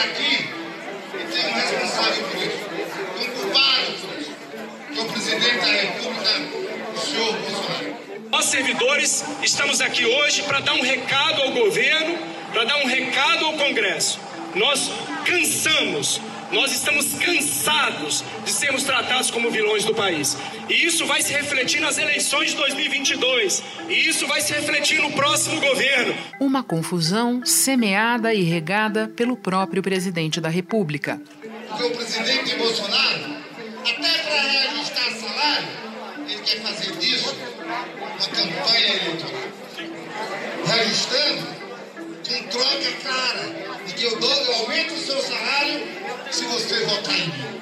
aqui e tem um responsável por isso, um culpado que é o presidente da República, o senhor Bolsonaro. Nós, servidores, estamos aqui hoje para dar um recado ao governo, para dar um recado ao Congresso. Nós cansamos nós estamos cansados de sermos tratados como vilões do país. E isso vai se refletir nas eleições de 2022. E isso vai se refletir no próximo governo. Uma confusão semeada e regada pelo próprio presidente da República. Porque o presidente Bolsonaro, até para reajustar salário, ele quer fazer disso uma campanha eleitoral. Reajustando com troca cara que eu, dou, eu aumento o seu salário se você votar em mim.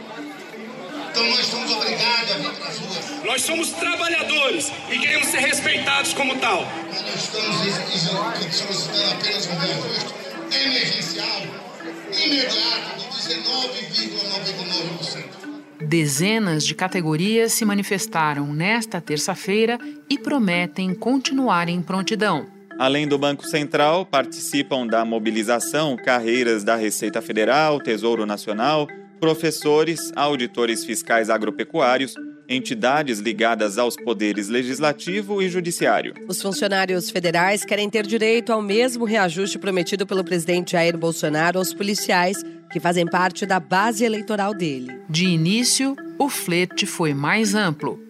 Então nós somos obrigados a vir para as ruas. Nós somos trabalhadores e queremos ser respeitados como tal. Nós não estamos solicitando apenas um reajuste emergencial, imediato, de 19,99%. Dezenas de categorias se manifestaram nesta terça-feira e prometem continuar em prontidão. Além do Banco Central, participam da mobilização carreiras da Receita Federal, Tesouro Nacional, professores, auditores fiscais agropecuários, entidades ligadas aos poderes legislativo e judiciário. Os funcionários federais querem ter direito ao mesmo reajuste prometido pelo presidente Jair Bolsonaro aos policiais que fazem parte da base eleitoral dele. De início, o flerte foi mais amplo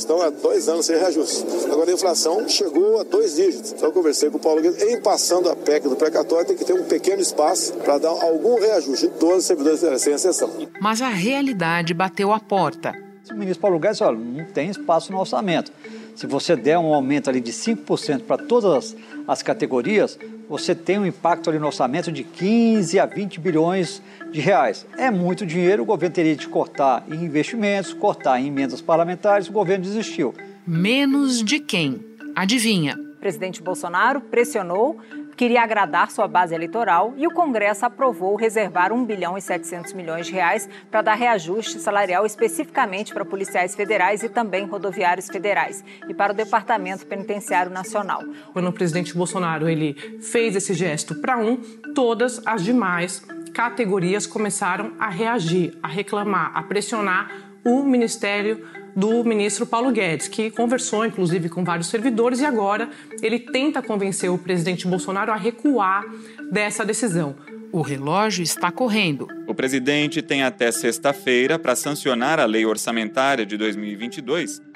estão há dois anos sem reajuste. Agora a inflação chegou a dois dígitos. Então eu conversei com o Paulo Guedes, em passando a PEC do precatório, tem que ter um pequeno espaço para dar algum reajuste todos os servidores sem exceção. Mas a realidade bateu a porta. O ministro Paulo Guedes olha, não tem espaço no orçamento. Se você der um aumento ali de 5% para todas as categorias, você tem um impacto ali no orçamento de 15 a 20 bilhões de reais. É muito dinheiro, o governo teria de cortar em investimentos, cortar em emendas parlamentares, o governo desistiu. Menos de quem? Adivinha? O presidente Bolsonaro pressionou queria agradar sua base eleitoral e o Congresso aprovou reservar 1 bilhão e 700 milhões de reais para dar reajuste salarial especificamente para policiais federais e também rodoviários federais e para o Departamento Penitenciário Nacional. Quando o presidente Bolsonaro ele fez esse gesto para um, todas as demais categorias começaram a reagir, a reclamar, a pressionar o Ministério do ministro Paulo Guedes, que conversou inclusive com vários servidores e agora ele tenta convencer o presidente Bolsonaro a recuar dessa decisão. O relógio está correndo. O presidente tem até sexta-feira para sancionar a lei orçamentária de 2022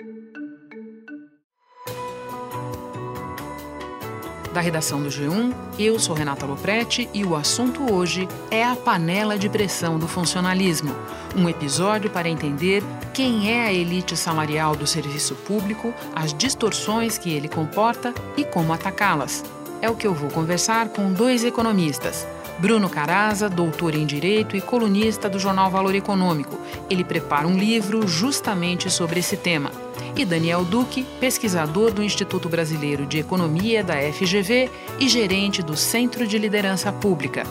da redação do G1. Eu sou Renata Loprete e o assunto hoje é a panela de pressão do funcionalismo. Um episódio para entender quem é a elite salarial do serviço público, as distorções que ele comporta e como atacá-las. É o que eu vou conversar com dois economistas. Bruno Caraza, doutor em Direito e colunista do jornal Valor Econômico. Ele prepara um livro justamente sobre esse tema e Daniel Duque, pesquisador do Instituto Brasileiro de Economia da FGV e gerente do Centro de Liderança Pública.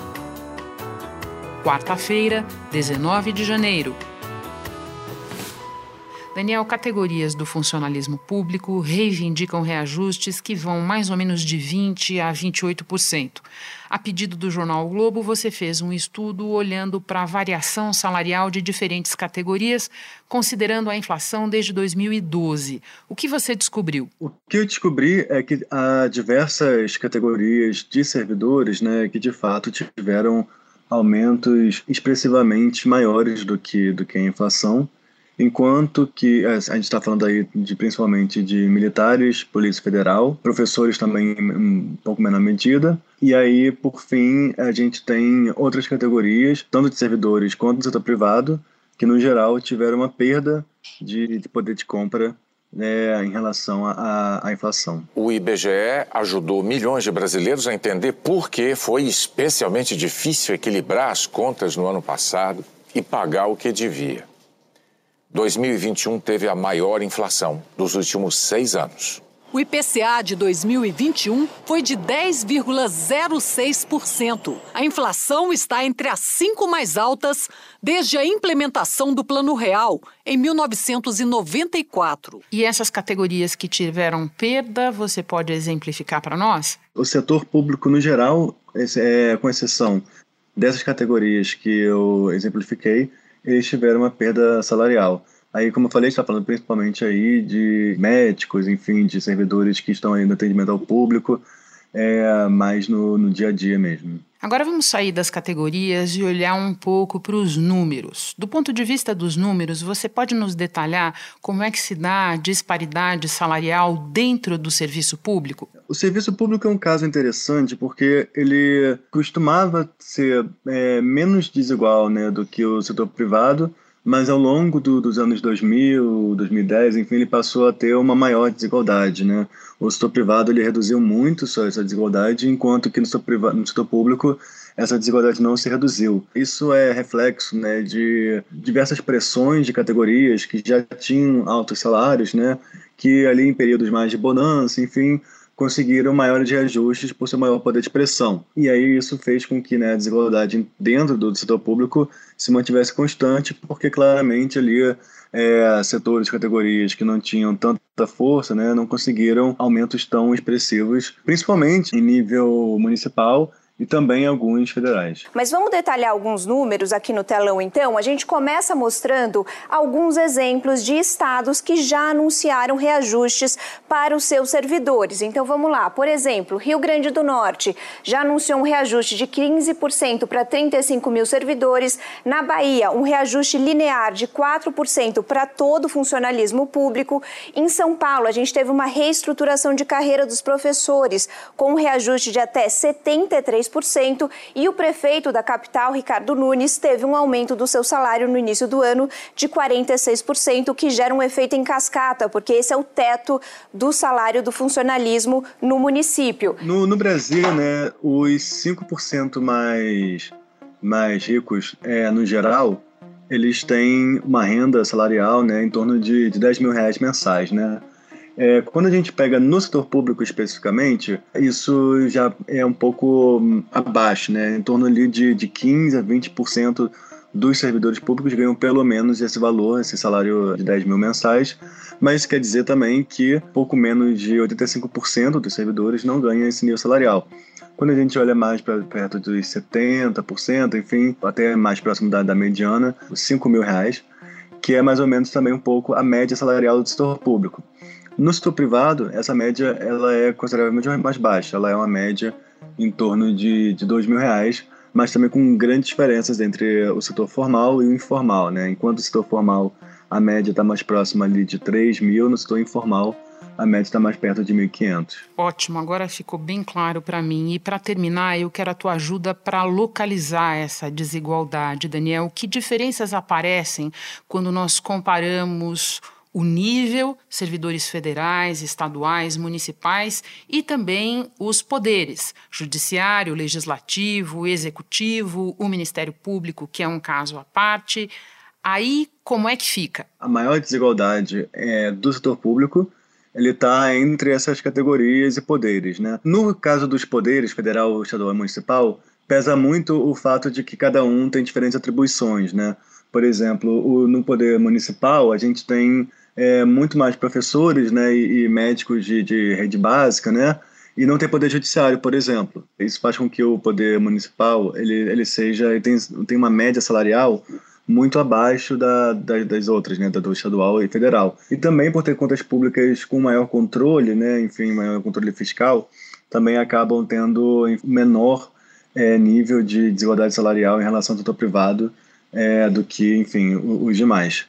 Quarta-feira, 19 de janeiro. Daniel, categorias do funcionalismo público reivindicam reajustes que vão mais ou menos de 20% a 28%. A pedido do jornal o Globo, você fez um estudo olhando para a variação salarial de diferentes categorias, considerando a inflação desde 2012. O que você descobriu? O que eu descobri é que há diversas categorias de servidores né, que de fato tiveram aumentos expressivamente maiores do que, do que a inflação enquanto que é, a gente está falando aí de principalmente de militares, polícia federal, professores também um pouco menor medida, e aí por fim a gente tem outras categorias, tanto de servidores quanto do setor privado, que no geral tiveram uma perda de, de poder de compra né, em relação à inflação. O IBGE ajudou milhões de brasileiros a entender por que foi especialmente difícil equilibrar as contas no ano passado e pagar o que devia. 2021 teve a maior inflação dos últimos seis anos. O IPCA de 2021 foi de 10,06%. A inflação está entre as cinco mais altas desde a implementação do Plano Real, em 1994. E essas categorias que tiveram perda, você pode exemplificar para nós? O setor público, no geral, é, com exceção dessas categorias que eu exemplifiquei, eles tiveram uma perda salarial. Aí, como eu falei, está falando principalmente aí de médicos, enfim, de servidores que estão aí no atendimento ao público, é, mais no, no dia a dia mesmo. Agora vamos sair das categorias e olhar um pouco para os números. Do ponto de vista dos números, você pode nos detalhar como é que se dá a disparidade salarial dentro do serviço público? O serviço público é um caso interessante porque ele costumava ser é, menos desigual né, do que o setor privado, mas ao longo do, dos anos 2000, 2010, enfim, ele passou a ter uma maior desigualdade, né? O setor privado ele reduziu muito essa desigualdade, enquanto que no setor, privado, no setor público essa desigualdade não se reduziu. Isso é reflexo, né, de diversas pressões de categorias que já tinham altos salários, né, que ali em períodos mais de bonança, enfim, conseguiram maiores reajustes por seu maior poder de pressão. E aí isso fez com que né, a desigualdade dentro do setor público se mantivesse constante, porque claramente ali é, setores, categorias que não tinham tanta força, né, não conseguiram aumentos tão expressivos, principalmente em nível municipal e também alguns federais. Mas vamos detalhar alguns números aqui no telão, então. A gente começa mostrando alguns exemplos de estados que já anunciaram reajustes para os seus servidores. Então vamos lá. Por exemplo, Rio Grande do Norte já anunciou um reajuste de 15% para 35 mil servidores. Na Bahia, um reajuste linear de 4% para todo o funcionalismo público. Em São Paulo, a gente teve uma reestruturação de carreira dos professores, com um reajuste de até 73 3%, e o prefeito da capital, Ricardo Nunes, teve um aumento do seu salário no início do ano de 46%, o que gera um efeito em cascata, porque esse é o teto do salário do funcionalismo no município. No, no Brasil, né, os 5% mais, mais ricos, é, no geral, eles têm uma renda salarial né, em torno de, de 10 mil reais mensais, né? É, quando a gente pega no setor público especificamente, isso já é um pouco hum, abaixo, né? Em torno ali de, de 15% a 20% dos servidores públicos ganham pelo menos esse valor, esse salário de 10 mil mensais, mas isso quer dizer também que pouco menos de 85% dos servidores não ganham esse nível salarial. Quando a gente olha mais para perto dos 70%, enfim, até mais próximo da, da mediana, 5 mil reais, que é mais ou menos também um pouco a média salarial do setor público. No setor privado, essa média ela é consideravelmente mais baixa. Ela é uma média em torno de, de dois mil reais, mas também com grandes diferenças entre o setor formal e o informal. Né? Enquanto o setor formal, a média está mais próxima ali de 3 mil, no setor informal, a média está mais perto de 1.500. Ótimo, agora ficou bem claro para mim. E para terminar, eu quero a tua ajuda para localizar essa desigualdade, Daniel. Que diferenças aparecem quando nós comparamos o nível, servidores federais, estaduais, municipais e também os poderes, judiciário, legislativo, executivo, o Ministério Público, que é um caso à parte. Aí, como é que fica? A maior desigualdade é do setor público, ele está entre essas categorias e poderes, né? No caso dos poderes, federal, estadual e municipal, pesa muito o fato de que cada um tem diferentes atribuições, né? Por exemplo, o, no poder municipal, a gente tem é, muito mais professores né, e, e médicos de, de, rede básica, né? E não tem poder judiciário, por exemplo. Isso faz com que o poder municipal ele, ele seja ele tem, tem uma média salarial muito abaixo da, da, das outras, né, do estadual e federal. E também por ter contas públicas com maior controle, né, enfim, maior controle fiscal, também acabam tendo menor é, nível de desigualdade salarial em relação ao setor privado é, do que, enfim, os demais.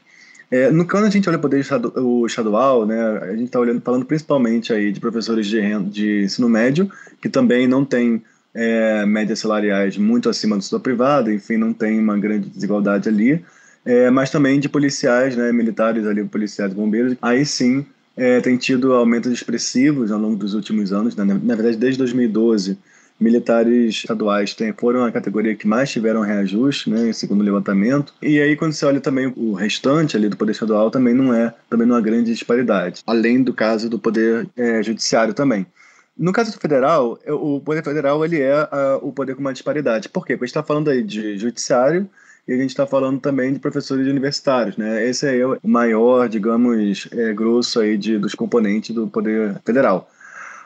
É, no quando a gente olha o poder estadual, né, a gente está falando principalmente aí de professores de, de ensino médio que também não têm é, médias salariais muito acima do setor privado, enfim, não tem uma grande desigualdade ali, é, mas também de policiais, né, militares ali, policiais, bombeiros. Aí sim é, tem tido aumentos expressivos ao longo dos últimos anos, né, na verdade desde 2012 militares estaduais tem, foram a categoria que mais tiveram reajuste, né, segundo o levantamento. E aí quando você olha também o restante ali do poder estadual também não é também não há grande disparidade, além do caso do poder é, judiciário também. No caso do federal, é, o poder federal ele é uh, o poder com uma disparidade. Por quê? Porque a gente está falando aí de judiciário e a gente está falando também de professores universitários, né? Esse é o maior, digamos, é, grosso aí de, dos componentes do poder federal.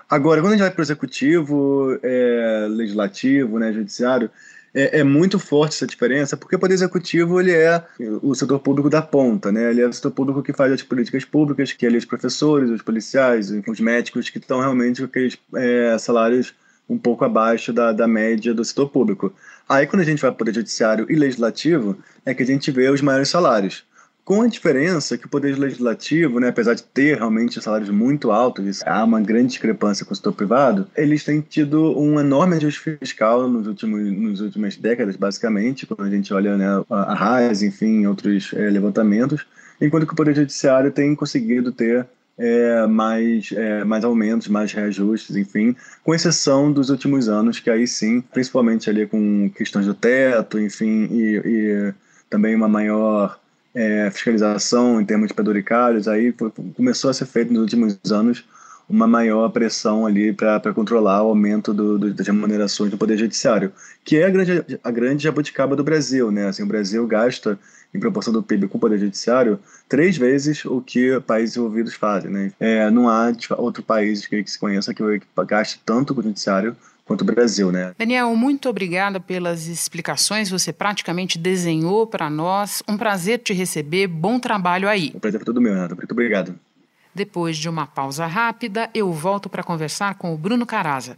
Agora, quando a gente vai para o executivo, é, legislativo, né, judiciário, é, é, muito forte essa diferença, porque o Poder Executivo ele é o setor público da ponta, né? Ele é o setor público que faz as políticas públicas, que é os professores, os policiais, os médicos, que estão realmente com aqueles é, salários um pouco abaixo da, da média do setor público. Aí, quando a gente vai para o Judiciário e Legislativo, é que a gente vê os maiores salários. Com a diferença que o Poder Legislativo, né, apesar de ter realmente salários muito altos, há uma grande discrepância com o setor privado, eles têm tido um enorme ajuste fiscal nos últimos, nas últimas décadas, basicamente, quando a gente olha né, a RAIS, enfim, outros é, levantamentos, enquanto que o Poder Judiciário tem conseguido ter é, mais, é, mais aumentos, mais reajustes, enfim, com exceção dos últimos anos, que aí sim, principalmente ali com questões do teto, enfim, e, e também uma maior é, fiscalização em termos de peduricários, aí foi, começou a ser feito nos últimos anos uma maior pressão ali para controlar o aumento do, do, das remunerações do Poder Judiciário, que é a grande, a grande jabuticaba do Brasil. Né? Assim, o Brasil gasta, em proporção do PIB com o Poder Judiciário, três vezes o que países envolvidos fazem. Né? É, não há outro país que, que se conheça que, que gaste tanto com o Judiciário quanto o Brasil, né? Daniel, muito obrigada pelas explicações. Você praticamente desenhou para nós. Um prazer te receber. Bom trabalho aí. O prazer foi todo meu, Renato. Muito obrigado. Depois de uma pausa rápida, eu volto para conversar com o Bruno Caraza.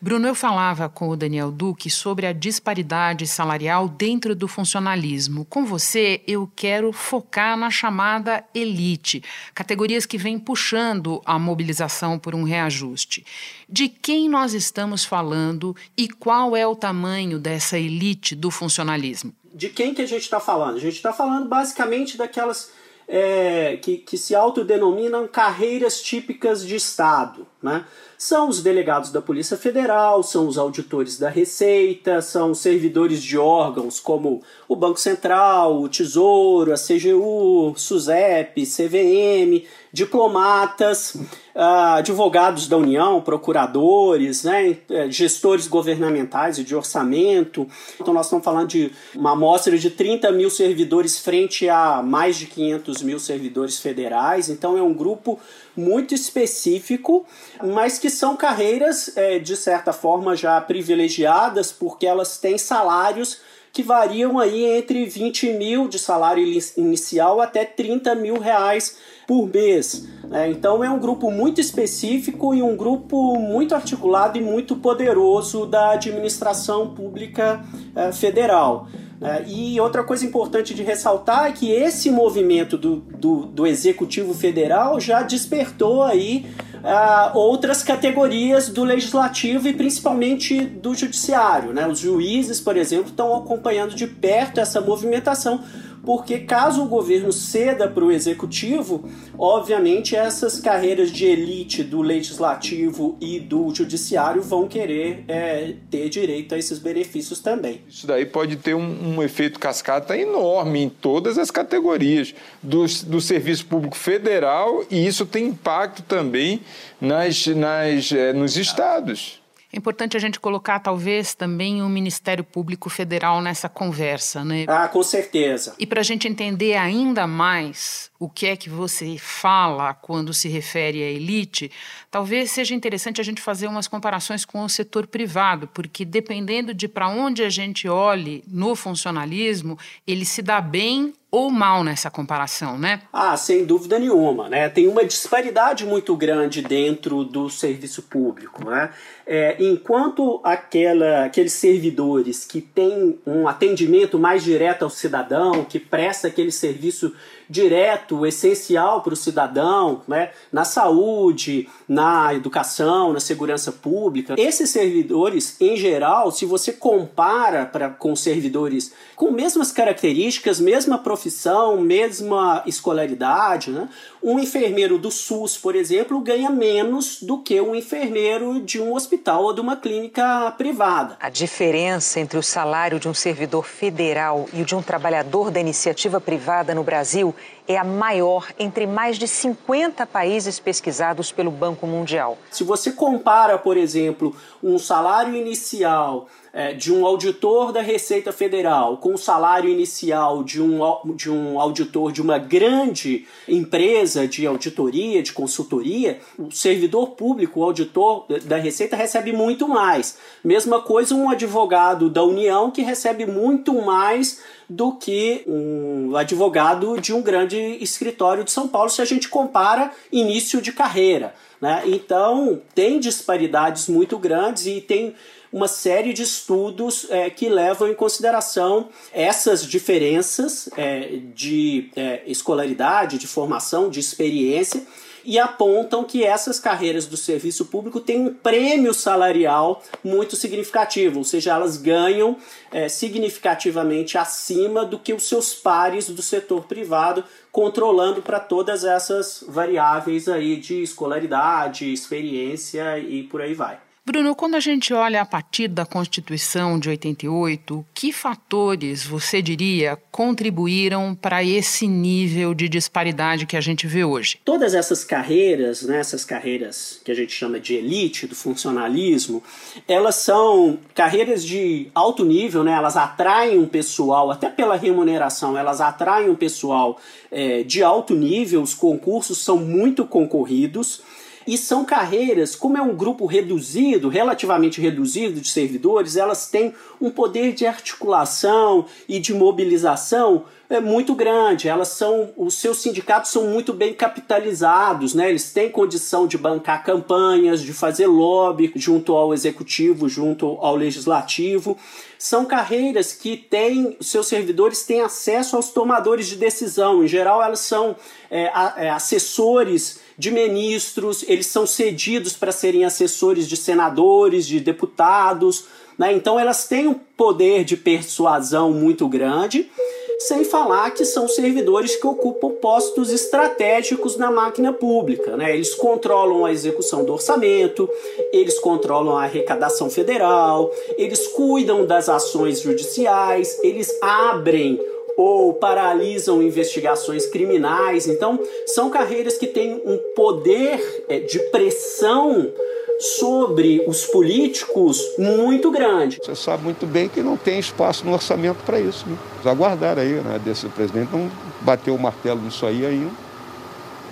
Bruno, eu falava com o Daniel Duque sobre a disparidade salarial dentro do funcionalismo. Com você, eu quero focar na chamada elite, categorias que vêm puxando a mobilização por um reajuste. De quem nós estamos falando e qual é o tamanho dessa elite do funcionalismo? De quem que a gente está falando? A gente está falando basicamente daquelas é, que, que se autodenominam carreiras típicas de Estado, né? são os delegados da Polícia Federal, são os auditores da Receita, são servidores de órgãos como o Banco Central, o Tesouro, a CGU, SUSEP, CVM, diplomatas, uh, advogados da União, procuradores, né, eh, gestores governamentais e de orçamento. Então, nós estamos falando de uma amostra de 30 mil servidores frente a mais de 500 mil servidores federais. Então, é um grupo muito específico, mas que são carreiras, é, de certa forma, já privilegiadas, porque elas têm salários que variam aí entre 20 mil de salário inicial até 30 mil reais por mês. Né? Então é um grupo muito específico e um grupo muito articulado e muito poderoso da administração pública é, federal. É, e outra coisa importante de ressaltar é que esse movimento do, do, do Executivo Federal já despertou aí uh, outras categorias do Legislativo e principalmente do Judiciário. Né? Os juízes, por exemplo, estão acompanhando de perto essa movimentação porque caso o governo ceda para o executivo, obviamente essas carreiras de elite do legislativo e do judiciário vão querer é, ter direito a esses benefícios também. Isso daí pode ter um, um efeito cascata enorme em todas as categorias do, do serviço público federal e isso tem impacto também nas, nas, é, nos estados. É importante a gente colocar, talvez, também o Ministério Público Federal nessa conversa, né? Ah, com certeza. E para a gente entender ainda mais o que é que você fala quando se refere à elite, talvez seja interessante a gente fazer umas comparações com o setor privado, porque dependendo de para onde a gente olhe no funcionalismo, ele se dá bem ou mal nessa comparação, né? Ah, sem dúvida nenhuma, né? Tem uma disparidade muito grande dentro do serviço público, né? É, enquanto aquela, aqueles servidores que têm um atendimento mais direto ao cidadão, que presta aquele serviço direto, essencial para o cidadão, né? na saúde, na educação, na segurança pública. Esses servidores, em geral, se você compara pra, com servidores com mesmas características, mesma profissão, mesma escolaridade, né? Um enfermeiro do SUS, por exemplo, ganha menos do que um enfermeiro de um hospital ou de uma clínica privada. A diferença entre o salário de um servidor federal e o de um trabalhador da iniciativa privada no Brasil é a maior entre mais de 50 países pesquisados pelo Banco Mundial. Se você compara, por exemplo, um salário inicial é, de um auditor da Receita Federal com o salário inicial de um, de um auditor de uma grande empresa de auditoria, de consultoria, o servidor público, o auditor da Receita, recebe muito mais. Mesma coisa um advogado da União que recebe muito mais do que um advogado de um grande escritório de São Paulo, se a gente compara início de carreira. Né? Então, tem disparidades muito grandes e tem uma série de estudos é, que levam em consideração essas diferenças é, de é, escolaridade, de formação, de experiência e apontam que essas carreiras do serviço público têm um prêmio salarial muito significativo, ou seja, elas ganham é, significativamente acima do que os seus pares do setor privado, controlando para todas essas variáveis aí de escolaridade, experiência e por aí vai. Bruno, quando a gente olha a partir da Constituição de 88, que fatores você diria contribuíram para esse nível de disparidade que a gente vê hoje? Todas essas carreiras, né, essas carreiras que a gente chama de elite, do funcionalismo, elas são carreiras de alto nível, né, elas atraem um pessoal, até pela remuneração, elas atraem um pessoal é, de alto nível, os concursos são muito concorridos. E são carreiras, como é um grupo reduzido, relativamente reduzido de servidores, elas têm um poder de articulação e de mobilização é muito grande. Elas são, os seus sindicatos são muito bem capitalizados, né? Eles têm condição de bancar campanhas, de fazer lobby junto ao executivo, junto ao legislativo. São carreiras que têm, seus servidores têm acesso aos tomadores de decisão. Em geral, elas são é, é, assessores de ministros, eles são cedidos para serem assessores de senadores, de deputados, né? então elas têm um poder de persuasão muito grande, sem falar que são servidores que ocupam postos estratégicos na máquina pública. Né? Eles controlam a execução do orçamento, eles controlam a arrecadação federal, eles cuidam das ações judiciais, eles abrem ou paralisam investigações criminais. Então, são carreiras que têm um poder é, de pressão sobre os políticos muito grande. Você sabe muito bem que não tem espaço no orçamento para isso. Né? Aguardar aí, né? Desse presidente não bateu o martelo nisso aí ainda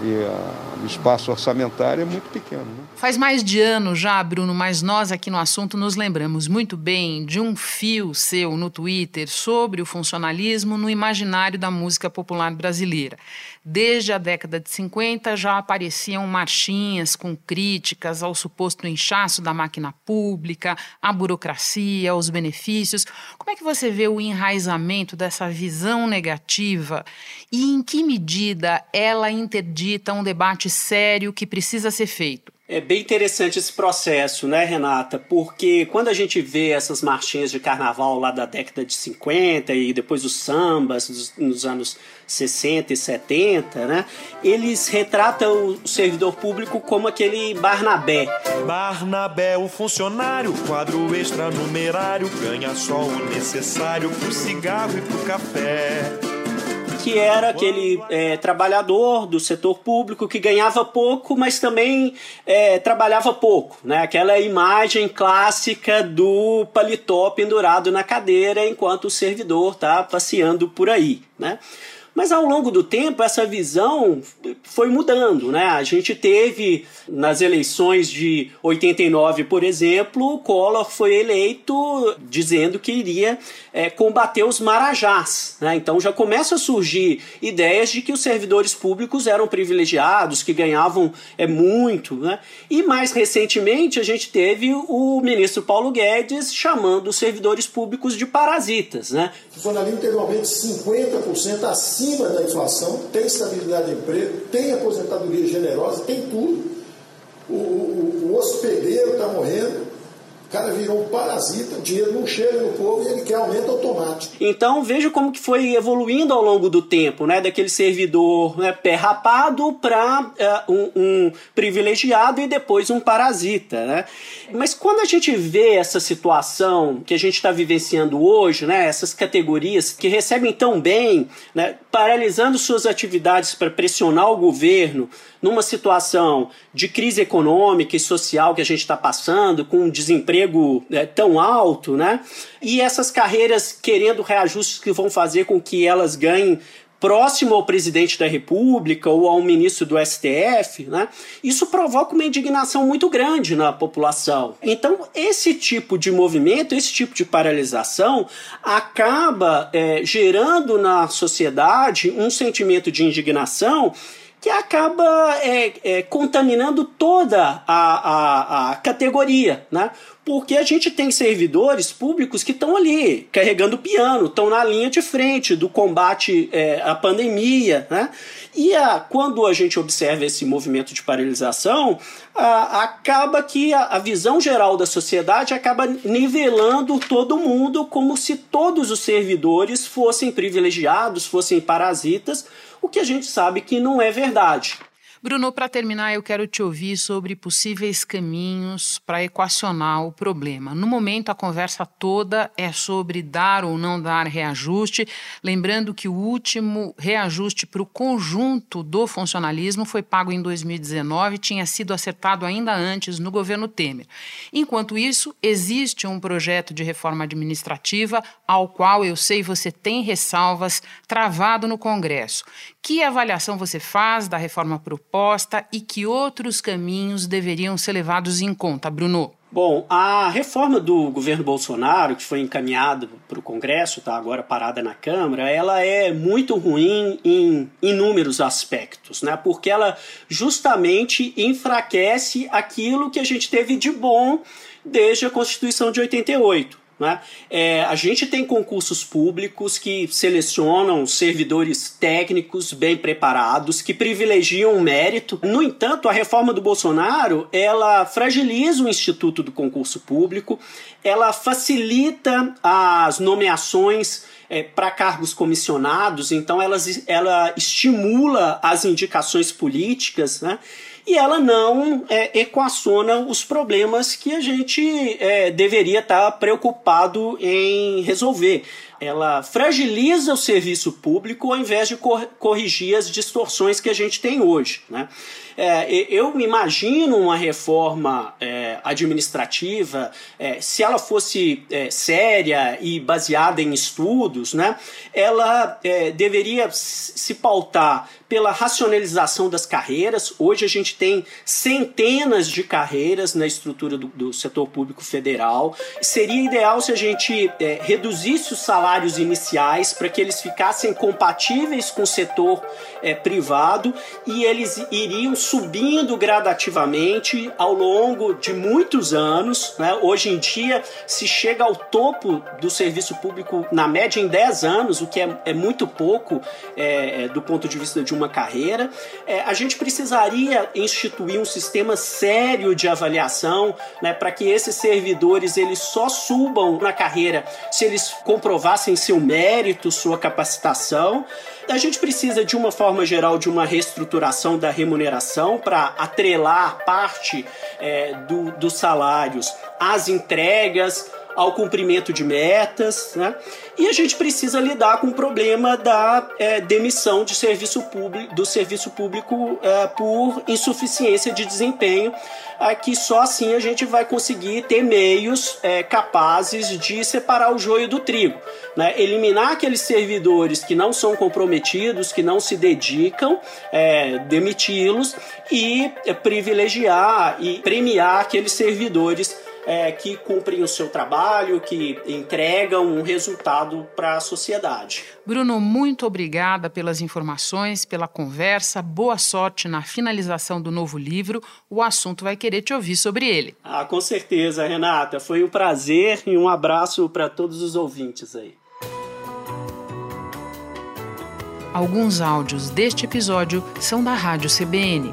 e a, o espaço orçamentário é muito pequeno. Né? Faz mais de ano já, Bruno, mas nós aqui no assunto nos lembramos muito bem de um fio seu no Twitter sobre o funcionalismo no imaginário da música popular brasileira. Desde a década de 50 já apareciam marchinhas com críticas ao suposto inchaço da máquina pública, à burocracia, aos benefícios. Como é que você vê o enraizamento dessa visão negativa e em que medida ela interdita um debate sério que precisa ser feito? É bem interessante esse processo, né, Renata? Porque quando a gente vê essas marchinhas de carnaval lá da década de 50 e depois os sambas nos anos 60 e 70, né? Eles retratam o servidor público como aquele Barnabé. Barnabé, o funcionário, quadro extra numerário, ganha só o necessário pro cigarro e pro café que era aquele é, trabalhador do setor público que ganhava pouco, mas também é, trabalhava pouco, né? Aquela imagem clássica do paletó pendurado na cadeira enquanto o servidor está passeando por aí, né? Mas ao longo do tempo essa visão foi mudando, né? A gente teve nas eleições de 89, por exemplo, o Collor foi eleito dizendo que iria é, combater os marajás, né? Então já começam a surgir ideias de que os servidores públicos eram privilegiados, que ganhavam é muito, né? E mais recentemente a gente teve o ministro Paulo Guedes chamando os servidores públicos de parasitas, né? O funcionalismo teve um aumento de 50% acima acima da inflação, tem estabilidade de emprego, tem aposentadoria generosa, tem tudo. O, o, o hospedeiro está morrendo, O cara virou um parasita, o dinheiro não chega no povo e ele quer aumento automático. Então veja como que foi evoluindo ao longo do tempo, né? Daquele servidor né, pé rapado para uh, é, um, um, privilegiado e depois um parasita, né? Mas quando a gente vê essa situação que a gente está vivenciando hoje, né? Essas categorias que recebem tão bem, né? Paralisando suas atividades para pressionar o governo numa situação de crise econômica e social que a gente está passando, com um desemprego é, tão alto, né? E essas carreiras querendo reajustes que vão fazer com que elas ganhem próximo ao presidente da República ou ao ministro do STF, né? Isso provoca uma indignação muito grande na população. Então, esse tipo de movimento, esse tipo de paralisação, acaba é, gerando na sociedade um sentimento de indignação que acaba é, é, contaminando toda a, a, a categoria, né? porque a gente tem servidores públicos que estão ali carregando piano, estão na linha de frente do combate é, à pandemia, né? E a, quando a gente observa esse movimento de paralisação, a, acaba que a, a visão geral da sociedade acaba nivelando todo mundo como se todos os servidores fossem privilegiados, fossem parasitas, o que a gente sabe que não é verdade. Bruno, para terminar, eu quero te ouvir sobre possíveis caminhos para equacionar o problema. No momento, a conversa toda é sobre dar ou não dar reajuste. Lembrando que o último reajuste para o conjunto do funcionalismo foi pago em 2019 e tinha sido acertado ainda antes no governo Temer. Enquanto isso, existe um projeto de reforma administrativa ao qual eu sei você tem ressalvas travado no Congresso. Que avaliação você faz da reforma proposta e que outros caminhos deveriam ser levados em conta, Bruno? Bom, a reforma do governo Bolsonaro, que foi encaminhada para o Congresso, está agora parada na Câmara, ela é muito ruim em inúmeros aspectos, né? porque ela justamente enfraquece aquilo que a gente teve de bom desde a Constituição de 88 né? É, a gente tem concursos públicos que selecionam servidores técnicos bem preparados, que privilegiam o mérito. No entanto, a reforma do Bolsonaro ela fragiliza o instituto do concurso público, ela facilita as nomeações é, para cargos comissionados, então ela, ela estimula as indicações políticas, né? E ela não é, equaciona os problemas que a gente é, deveria estar tá preocupado em resolver. Ela fragiliza o serviço público ao invés de corrigir as distorções que a gente tem hoje. Né? É, eu imagino uma reforma é, administrativa, é, se ela fosse é, séria e baseada em estudos, né, ela é, deveria se pautar pela racionalização das carreiras. Hoje a gente tem centenas de carreiras na estrutura do, do setor público federal. Seria ideal se a gente é, reduzisse os salários iniciais para que eles ficassem compatíveis com o setor é, privado e eles iriam subindo gradativamente ao longo de muitos anos. Né? Hoje em dia se chega ao topo do serviço público na média em 10 anos, o que é, é muito pouco é, é, do ponto de vista de uma carreira. É, a gente precisaria instituir um sistema sério de avaliação né, para que esses servidores eles só subam na carreira se eles comprovassem seu mérito, sua capacitação. A gente precisa, de uma forma geral, de uma reestruturação da remuneração para atrelar parte é, do, dos salários às entregas, ao cumprimento de metas, né? E a gente precisa lidar com o problema da é, demissão de serviço público, do serviço público é, por insuficiência de desempenho, que só assim a gente vai conseguir ter meios é, capazes de separar o joio do trigo, né? eliminar aqueles servidores que não são comprometidos, que não se dedicam, é, demiti-los e é, privilegiar e premiar aqueles servidores é, que cumprem o seu trabalho, que entregam um resultado para a sociedade. Bruno, muito obrigada pelas informações, pela conversa. Boa sorte na finalização do novo livro. O assunto vai querer te ouvir sobre ele. Ah, com certeza, Renata. Foi um prazer e um abraço para todos os ouvintes aí. Alguns áudios deste episódio são da Rádio CBN.